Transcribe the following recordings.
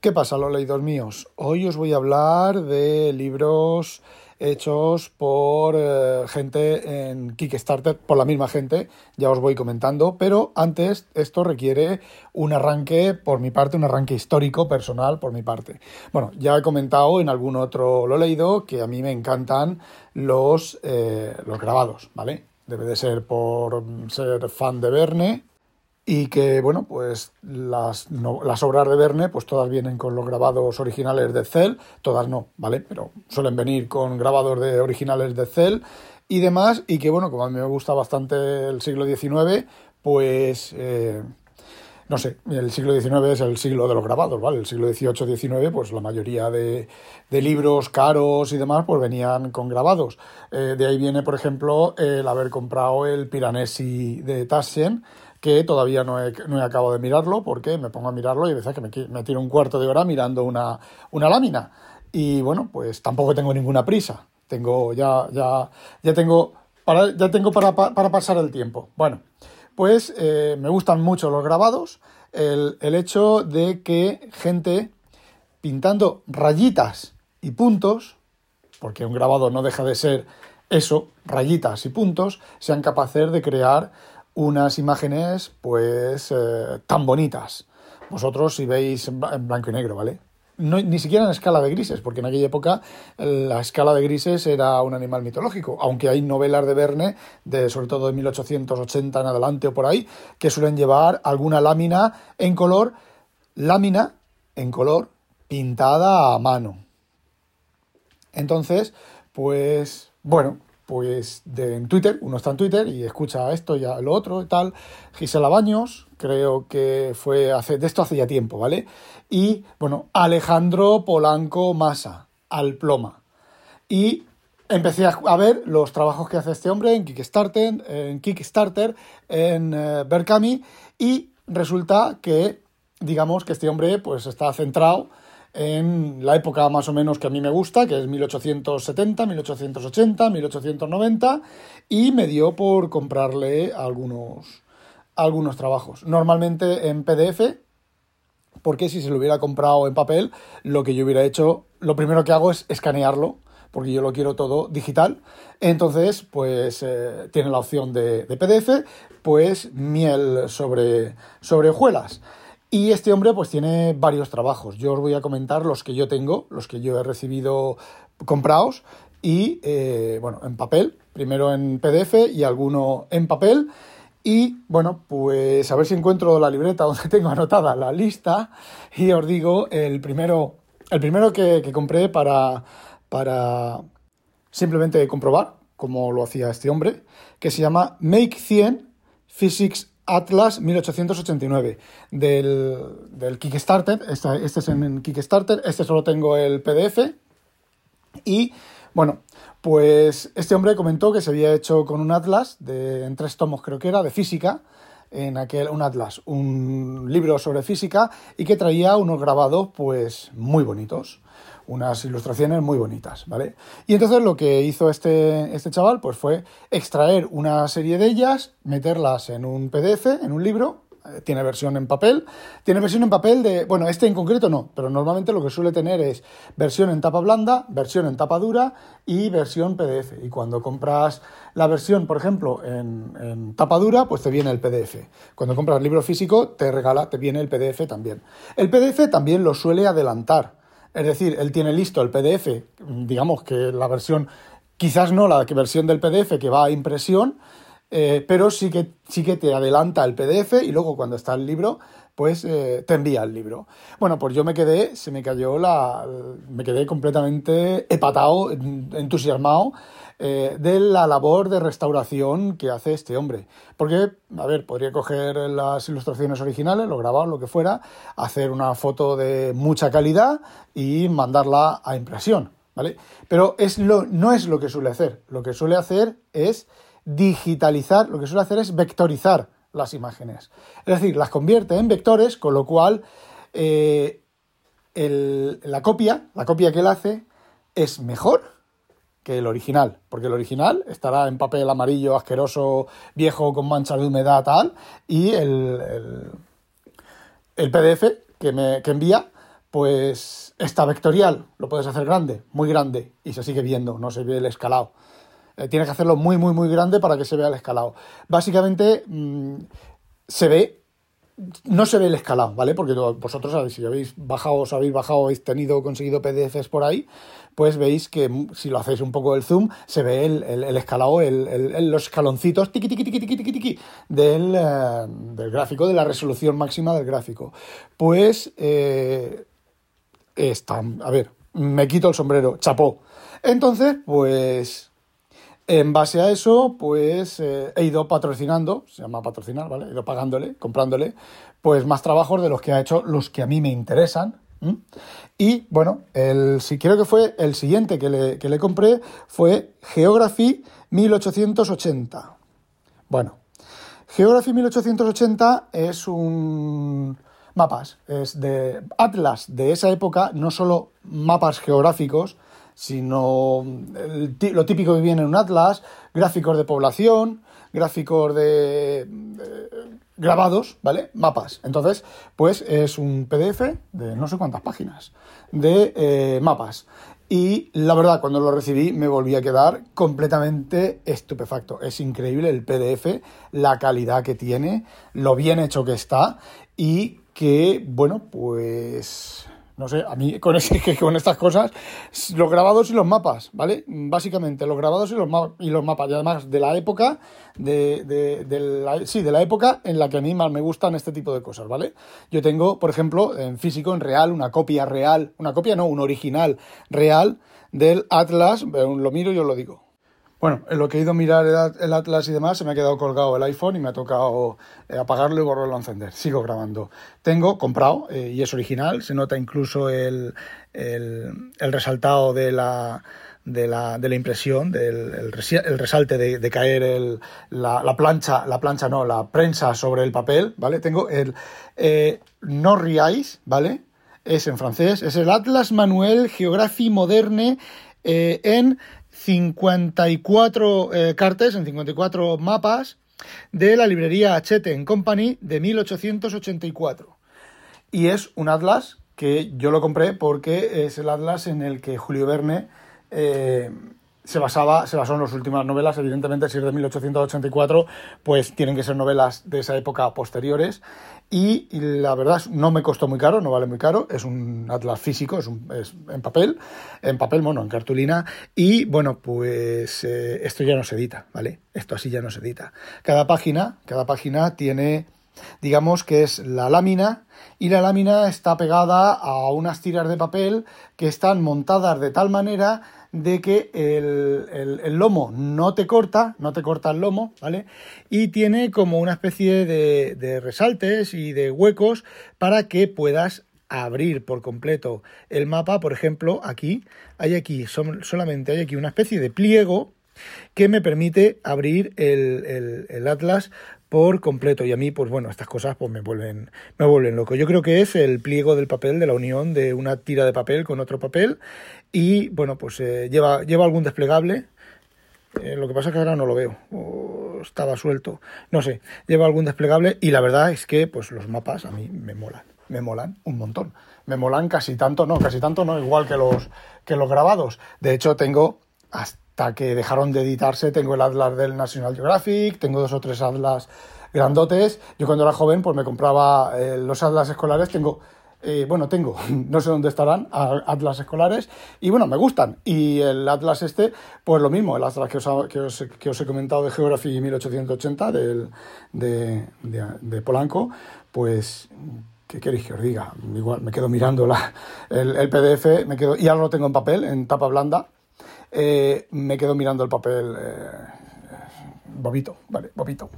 ¿Qué pasa, los leídos míos? Hoy os voy a hablar de libros hechos por eh, gente en Kickstarter, por la misma gente, ya os voy comentando, pero antes esto requiere un arranque por mi parte, un arranque histórico, personal por mi parte. Bueno, ya he comentado en algún otro lo leído que a mí me encantan los, eh, los grabados, ¿vale? Debe de ser por ser fan de Verne, y que, bueno, pues las, las, obras de Verne, pues todas vienen con los grabados originales de Cell, todas no, ¿vale? Pero suelen venir con grabados de originales de Cell y demás, y que, bueno, como a mí me gusta bastante el siglo XIX, pues... Eh, no sé, el siglo XIX es el siglo de los grabados, ¿vale? El siglo XVIII-XIX, pues la mayoría de, de, libros caros y demás, pues venían con grabados. Eh, de ahí viene, por ejemplo, el haber comprado el Piranesi de Taschen, que todavía no he, no he acabado de mirarlo porque me pongo a mirarlo y a veces que me, me tiro un cuarto de hora mirando una, una lámina. Y bueno, pues tampoco tengo ninguna prisa. Tengo ya, ya, ya tengo para, ya tengo para, para pasar el tiempo. Bueno, pues eh, me gustan mucho los grabados. El, el hecho de que gente pintando rayitas y puntos, porque un grabado no deja de ser eso, rayitas y puntos, sean capaces de crear unas imágenes pues eh, tan bonitas. Vosotros si veis en blanco y negro, ¿vale? No, ni siquiera en escala de grises, porque en aquella época la escala de grises era un animal mitológico, aunque hay novelas de Verne, de, sobre todo de 1880 en adelante o por ahí, que suelen llevar alguna lámina en color, lámina en color pintada a mano. Entonces, pues bueno, pues de, en Twitter, uno está en Twitter y escucha esto y lo otro y tal. Gisela Baños, creo que fue hace, de esto hace ya tiempo, ¿vale? Y bueno, Alejandro Polanco Massa, al ploma. Y empecé a ver los trabajos que hace este hombre en Kickstarter, en Kickstarter, en eh, Berkami, y resulta que, digamos, que este hombre pues está centrado en la época más o menos que a mí me gusta, que es 1870, 1880, 1890, y me dio por comprarle algunos, algunos trabajos. Normalmente en PDF, porque si se lo hubiera comprado en papel, lo que yo hubiera hecho, lo primero que hago es escanearlo, porque yo lo quiero todo digital. Entonces, pues eh, tiene la opción de, de, PDF, pues miel sobre, sobre hojuelas. Y este hombre pues tiene varios trabajos. Yo os voy a comentar los que yo tengo, los que yo he recibido comprados y eh, bueno, en papel, primero en PDF y alguno en papel. Y bueno, pues a ver si encuentro la libreta donde tengo anotada la lista y os digo el primero, el primero que, que compré para, para simplemente comprobar cómo lo hacía este hombre, que se llama Make 100 Physics Atlas 1889 del, del Kickstarter. Este, es en Kickstarter, este solo tengo el PDF. Y bueno, pues este hombre comentó que se había hecho con un Atlas de, en tres tomos, creo que era, de física. En aquel, un Atlas, un libro sobre física y que traía unos grabados pues muy bonitos unas ilustraciones muy bonitas, ¿vale? Y entonces lo que hizo este, este chaval pues fue extraer una serie de ellas, meterlas en un PDF, en un libro, tiene versión en papel, tiene versión en papel de, bueno, este en concreto no, pero normalmente lo que suele tener es versión en tapa blanda, versión en tapa dura y versión PDF. Y cuando compras la versión, por ejemplo, en, tapa dura, pues te viene el PDF. Cuando compras libro físico, te regala, te viene el PDF también. El PDF también lo suele adelantar. Es decir, él tiene listo el PDF, digamos que la versión, quizás no la versión del PDF que va a impresión, eh, pero sí que, sí que te adelanta el PDF y luego cuando está el libro, pues eh, te envía el libro. Bueno, pues yo me quedé, se me cayó la. me quedé completamente hepatado, entusiasmado eh, de la labor de restauración que hace este hombre. Porque, a ver, podría coger las ilustraciones originales, lo grabar, lo que fuera, hacer una foto de mucha calidad y mandarla a impresión, ¿vale? Pero es lo, no es lo que suele hacer. Lo que suele hacer es digitalizar, lo que suele hacer es vectorizar las imágenes. Es decir, las convierte en vectores, con lo cual eh, la copia, la copia que él hace, es mejor que el original, porque el original estará en papel amarillo, asqueroso, viejo, con manchas de humedad, tal, y el, el, PDF que, me, que envía, pues esta vectorial lo puedes hacer grande, muy grande, y se sigue viendo, no se ve el escalado. Eh, tienes que hacerlo muy, muy, muy grande para que se vea el escalado. Básicamente mm, se ve no se ve el escalado, ¿vale? Porque vosotros sabéis, si habéis bajado, os habéis bajado, habéis tenido, conseguido PDFs por ahí, pues veis que si lo hacéis un poco el zoom, se ve el, el, escalado, el, los escaloncitos tiqui, tiqui, tiqui, tiqui, tiqui, del, eh, del gráfico, de la resolución máxima del gráfico. Pues, eh, está, a ver, me quito el sombrero, chapó. Entonces, pues en base a eso, pues eh, he ido patrocinando, se llama patrocinar, ¿vale? He ido pagándole, comprándole, pues más trabajos de los que ha hecho, los que a mí me interesan. Y bueno, el, quiero que fue el siguiente que le, que le compré fue Geography 1880. Bueno, Geography 1880 es un mapas, es de Atlas de esa época, no solo mapas geográficos, sino lo típico que viene en un atlas, gráficos de población, gráficos de, grabados, ¿vale? Mapas. Entonces, pues es un PDF de no sé cuántas páginas de eh, mapas. Y la verdad, cuando lo recibí me volví a quedar completamente estupefacto. Es increíble el PDF, la calidad que tiene, lo bien hecho que está y que, bueno, pues no sé, a mí con, ese, con estas cosas, los grabados y los mapas, ¿vale? Básicamente, los grabados y los, y los mapas, y además de la época, de, de, la, sí, de la época en la que a mí más me gustan este tipo de cosas, ¿vale? Yo tengo, por ejemplo, en físico, en real, una copia real, una copia no, un original real del Atlas, lo miro y os lo digo. Bueno, en lo que he ido a mirar el Atlas y demás, se me ha quedado colgado el iPhone y me ha tocado eh, apagarlo y volverlo a encender. Sigo grabando. Tengo comprado, eh, y es original, se nota incluso el, el, resaltado de la, de la, de la impresión, del el, resalte de, caer el, la, plancha, la plancha no, la prensa sobre el papel, ¿vale? Tengo el eh, No Riais, ¿vale? Es en francés, es el Atlas Manuel Geographie Moderne en 54 eh, cartes, en 54 mapas de la librería Hachette Company de 1884. Y es un atlas que yo lo compré porque es el atlas en el que Julio Verne eh, se basaba, se basó en las últimas novelas, evidentemente si es de 1884, pues tienen que ser novelas de esa época posteriores. Y, la verdad no me costó muy caro, no vale muy caro, es un atlas físico, es, un, es en papel, en papel mono, en cartulina. Y bueno, pues eh, esto ya no se edita, ¿vale? Esto así ya no se edita. Cada página, cada página tiene digamos que es la lámina y la lámina está pegada a unas tiras de papel que están montadas de tal manera de que el, lomo no te corta, no te corta el lomo, ¿vale? Y tiene como una especie de, resaltes y de huecos para que puedas abrir por completo el mapa. Por ejemplo, aquí hay aquí, solamente hay aquí una especie de pliego que me permite abrir el, el atlas por completo. Y a mí pues bueno estas cosas pues me vuelven me vuelven loco. Yo creo que es el pliego del papel de la unión de una tira de papel con otro papel. Y bueno pues eh, lleva lleva algún desplegable. Eh, lo que pasa es que ahora no lo veo. Estaba suelto. No sé lleva algún desplegable y la verdad es que pues los mapas a mí me molan me molan un montón. Me molan casi tanto no casi tanto no igual que los que los grabados. De hecho tengo hasta que dejaron de editarse tengo el Atlas del National Geographic, tengo dos o tres Atlas grandotes. Yo cuando era joven pues me compraba eh, los Atlas escolares, tengo... Eh, bueno, tengo, no sé dónde estarán, Atlas escolares, y bueno, me gustan. Y el Atlas este, pues lo mismo, el Atlas que os, que os, que os he comentado de Geography 1880, del, de, de, Polanco, pues ¿qué queréis que os diga? Igual me quedo mirando la, el, el, PDF, me quedo, y ahora lo tengo en papel, en tapa blanda, eh, me quedo mirando el papel. Eh, bobito, vale, bobito.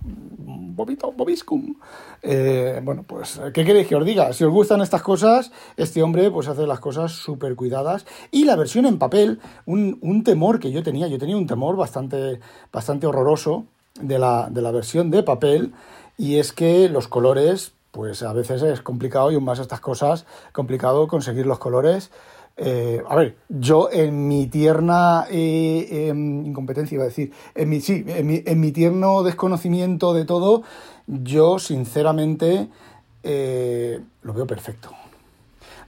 Bobito, bobiscum. Eh, bueno, pues, ¿qué queréis que os diga? Si os gustan estas cosas, este hombre pues hace las cosas súper cuidadas. Y la versión en papel, un, temor que yo tenía, yo tenía un temor bastante, bastante horroroso de la, de la versión de papel, y es que los colores, pues a veces es complicado y aún más estas cosas, complicado conseguir los colores. Eh, a ver, yo en mi tierna eh, em, incompetencia, iba a decir, en mi, sí, en mi, tierno desconocimiento de todo, yo sinceramente eh, lo veo perfecto.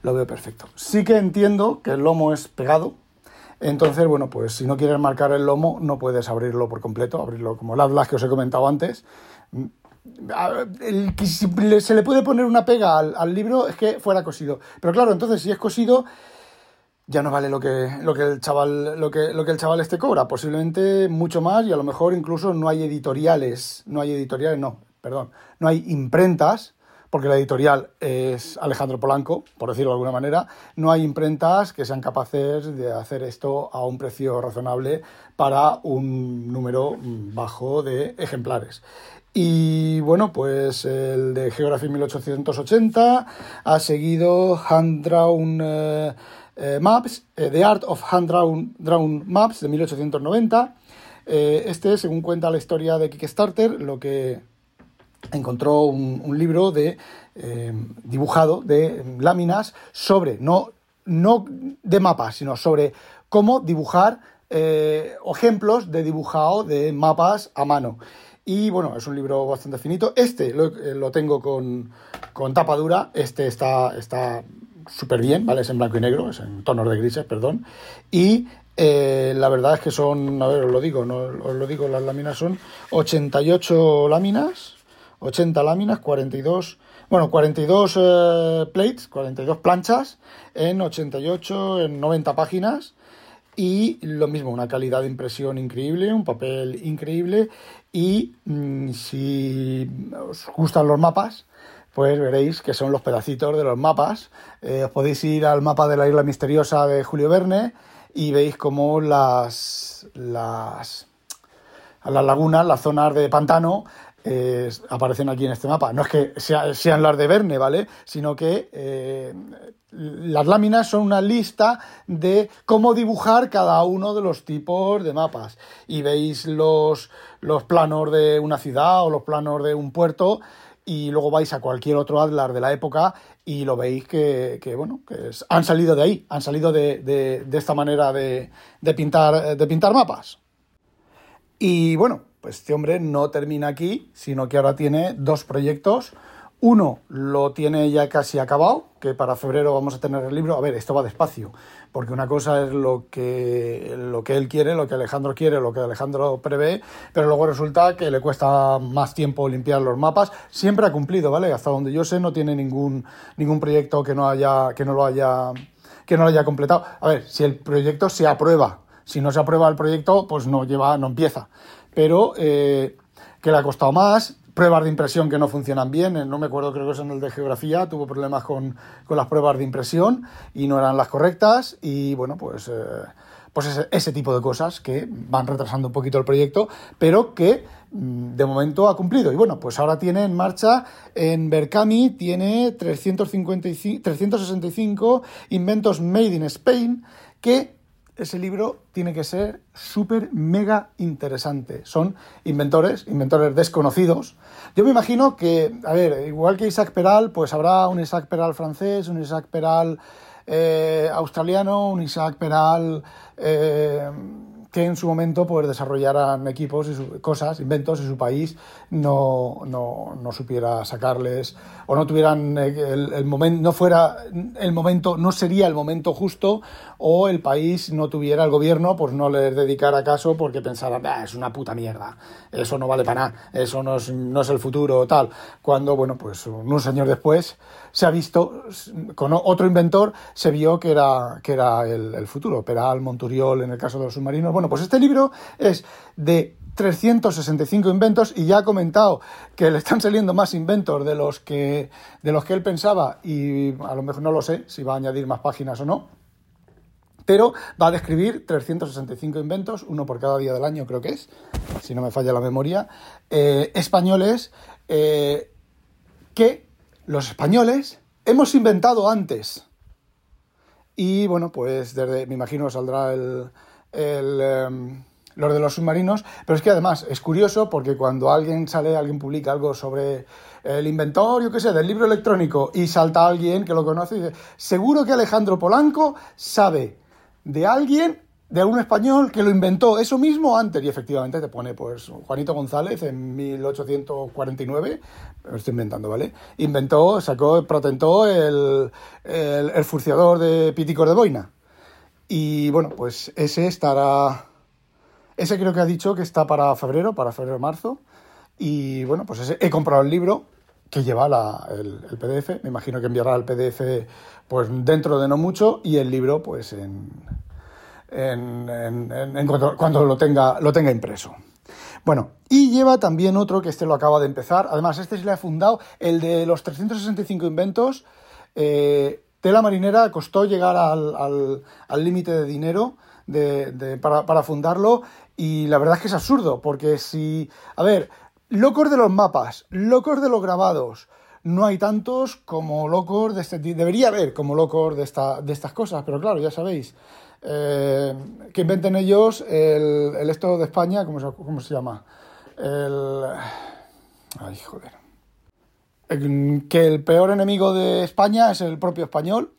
lo veo perfecto. Sí que entiendo que el lomo es pegado, entonces, bueno, pues si no quieres marcar el lomo, no puedes abrirlo por completo, abrirlo como el Atlas que os he comentado antes. El, se le puede poner una pega al, libro es que fuera cosido. Pero claro, entonces si es cosido, ya no vale lo que, lo que el chaval, lo que, lo que el chaval este cobra. Posiblemente mucho más y a lo mejor incluso no hay editoriales. No hay editoriales, no, perdón. No hay imprentas porque la editorial es Alejandro Polanco, por decirlo de alguna manera, no hay imprentas que sean capaces de hacer esto a un precio razonable para un número bajo de ejemplares. Y bueno, pues el de Geography 1880 ha seguido Hand Drawn eh, eh, Maps, eh, The Art of Hand Drawn, Maps de 1890. este, según cuenta la historia de Kickstarter, lo que encontró un, libro de eh, dibujado de láminas sobre, no, no de mapas, sino sobre cómo dibujar eh, ejemplos de dibujado de mapas a mano. Y bueno, es un libro bastante finito. Este lo, eh, tengo con, con, tapa dura. Este está está súper bien, ¿vale? Es en blanco y negro, es en tonos de grises, perdón. Y la verdad es que son, a ver, os lo digo, no, os lo digo, las láminas son 88 láminas 80 láminas, 42, bueno, 42 eh, plates, 42 planchas en 88, en 90 páginas. Y lo mismo, una calidad de impresión increíble, un papel increíble. Y mm, si os gustan los mapas, pues veréis que son los pedacitos de los mapas. Eh, os podéis ir al mapa de la isla misteriosa de Julio Verne y veis cómo las, las, las lagunas, las zonas de pantano, aparecen aquí en este mapa. No es que sean las de Verne, ¿vale? Sino que eh, las láminas son una lista de cómo dibujar cada uno de los tipos de mapas. Y veis los, los planos de una ciudad o los planos de un puerto y luego vais a cualquier otro Adlar de la época y lo veis que, bueno, que han salido de ahí, han salido de, de esta manera de, pintar, de pintar mapas. Y bueno, pues este hombre no termina aquí, sino que ahora tiene dos proyectos. Uno lo tiene ya casi acabado, que para febrero vamos a tener el libro. A ver, esto va despacio, porque una cosa es lo que, lo que él quiere, lo que Alejandro quiere, lo que Alejandro prevé, pero luego resulta que le cuesta más tiempo limpiar los mapas. Siempre ha cumplido, ¿vale? Hasta donde yo sé no tiene ningún, ningún proyecto que no haya, que no lo haya, que no lo haya completado. A ver, si el proyecto se aprueba, si no se aprueba el proyecto, pues no lleva, no empieza pero eh, que le ha costado más, pruebas de impresión que no funcionan bien, no me acuerdo, creo que es en el de geografía, tuvo problemas con, las pruebas de impresión y no eran las correctas y bueno, pues, eh, pues ese, tipo de cosas que van retrasando un poquito el proyecto, pero que mm, de momento ha cumplido. Y bueno, pues ahora tiene en marcha en Berkami, tiene 355, 365 inventos made in Spain que ese libro tiene que ser súper mega interesante. Son inventores, inventores desconocidos. Yo me imagino que, a ver, igual que Isaac Peral, pues habrá un Isaac Peral francés, un Isaac Peral eh, australiano, un Isaac Peral eh, que en su momento pues desarrollaran equipos y cosas, inventos y su país no, no, no, supiera sacarles o no tuvieran el, el momento, no fuera el momento, no sería el momento justo o el país no tuviera, el gobierno pues no les dedicara caso porque pensara, es una puta mierda, eso no vale para nada, eso no es, no es el futuro tal, cuando bueno pues unos años después se ha visto, con otro inventor se vio que era, que era el, futuro, Peral, Monturiol en el caso de los submarinos, pues este libro es de 365 inventos y ya ha comentado que le están saliendo más inventos de los que de los que él pensaba y a lo mejor no lo sé si va a añadir más páginas o no. Pero va a describir 365 inventos, uno por cada día del año creo que es, si no me falla la memoria, eh, españoles eh, que los españoles hemos inventado antes. Y bueno, pues desde, me imagino saldrá el, el, em, los de los submarinos, pero es que además es curioso porque cuando alguien sale, alguien publica algo sobre el inventor, yo qué sé, del libro electrónico y salta alguien que lo conoce y dice, seguro que Alejandro Polanco sabe de alguien de algún español que lo inventó eso mismo antes y efectivamente te pone pues Juanito González en 1849, me lo estoy inventando, ¿vale? Inventó, sacó, patentó el, el, el furciador de Piticor de Boina. Y bueno, pues ese estará, ese creo que ha dicho que está para febrero, para febrero-marzo. Y bueno, pues ese, he comprado el libro que lleva el, PDF, me imagino que enviará el PDF pues dentro de no mucho y el libro pues en en, cuando, lo, tenga, lo tenga impreso. Bueno, y lleva también otro que este lo acaba de empezar. Además, este se le ha fundado, el de los 365 inventos. Eh, tela marinera costó llegar al límite al, de dinero de, para, para fundarlo. Y la verdad es que es absurdo, porque si. A ver, locos de los mapas, locos de los grabados, no hay tantos como locos de este Debería haber como locos de, esta, de estas cosas, pero claro, ya sabéis. Eh, que inventen ellos el, el, esto de España, ¿cómo se, cómo se llama? El. Ay, joder. Que el peor enemigo de España es el propio español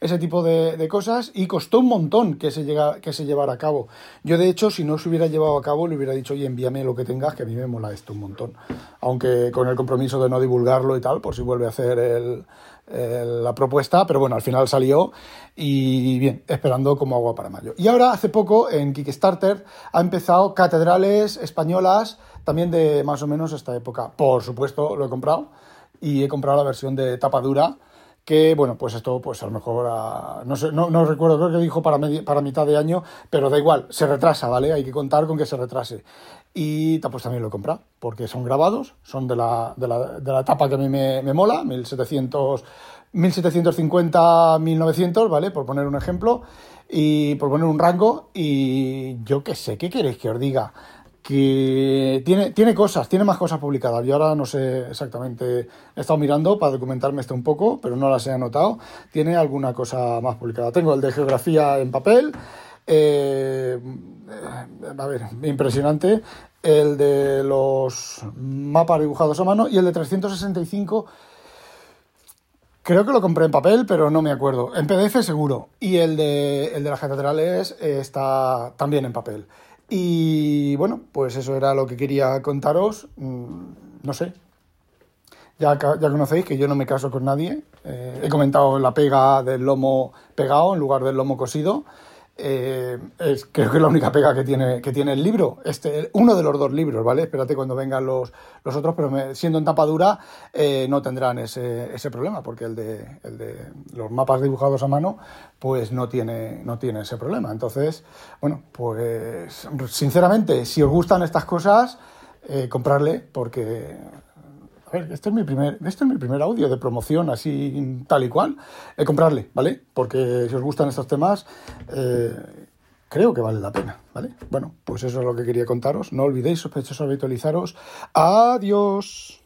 ese tipo de, cosas y costó un montón que se, llega, que se llevara a cabo. Yo, de hecho, si no se hubiera llevado a cabo, le hubiera dicho, oye, envíame lo que tengas, que a mí me mola esto un montón. Aunque con el compromiso de no divulgarlo y tal, por si vuelve a hacer la propuesta, pero bueno, al final salió y bien, esperando como agua para mayo. Y ahora, hace poco, en Kickstarter, ha empezado Catedrales Españolas, también de más o menos esta época. Por supuesto, lo he comprado y he comprado la versión de tapa dura que bueno, pues esto pues a lo mejor no sé, no, no, recuerdo, creo que dijo para, para mitad de año, pero da igual, se retrasa, ¿vale? Hay que contar con que se retrase. Y pues también lo he comprado, porque son grabados, son de la, de la, de la etapa que a mí me, me mola, 1700, 1750, 1900, ¿vale? Por poner un ejemplo, y por poner un rango, y yo qué sé, ¿qué queréis que os diga? Que tiene, tiene cosas, tiene más cosas publicadas. Yo ahora no sé exactamente, he estado mirando para documentarme esto un poco, pero no las he anotado. Tiene alguna cosa más publicada. Tengo el de geografía en papel, eh, a ver, impresionante. El de los mapas dibujados a mano y el de 365. Creo que lo compré en papel, pero no me acuerdo. En PDF seguro. Y el de, el de las catedrales está también en papel. Y bueno, pues eso era lo que quería contaros. Mm, no sé. Ya, ya conocéis que yo no me caso con nadie. Eh, he comentado la pega del lomo pegado en lugar del lomo cosido. Eh, es, creo que es la única pega que tiene, que tiene el libro, este, uno de los dos libros, ¿vale? Espérate cuando vengan los, los otros, pero me, siendo en tapa dura eh, no tendrán ese, ese problema, porque el de, el de los mapas dibujados a mano, pues no tiene, no tiene ese problema. Entonces, bueno, pues sinceramente, si os gustan estas cosas, eh, comprarle, porque a ver, este es mi primer, este es mi audio de promoción así tal y cual. Eh, comprarle, ¿vale? Porque si os gustan estos temas, eh, creo que vale la pena, ¿vale? Bueno, pues eso es lo que quería contaros. No olvidéis, sospechosos, habitualizaros. Adiós.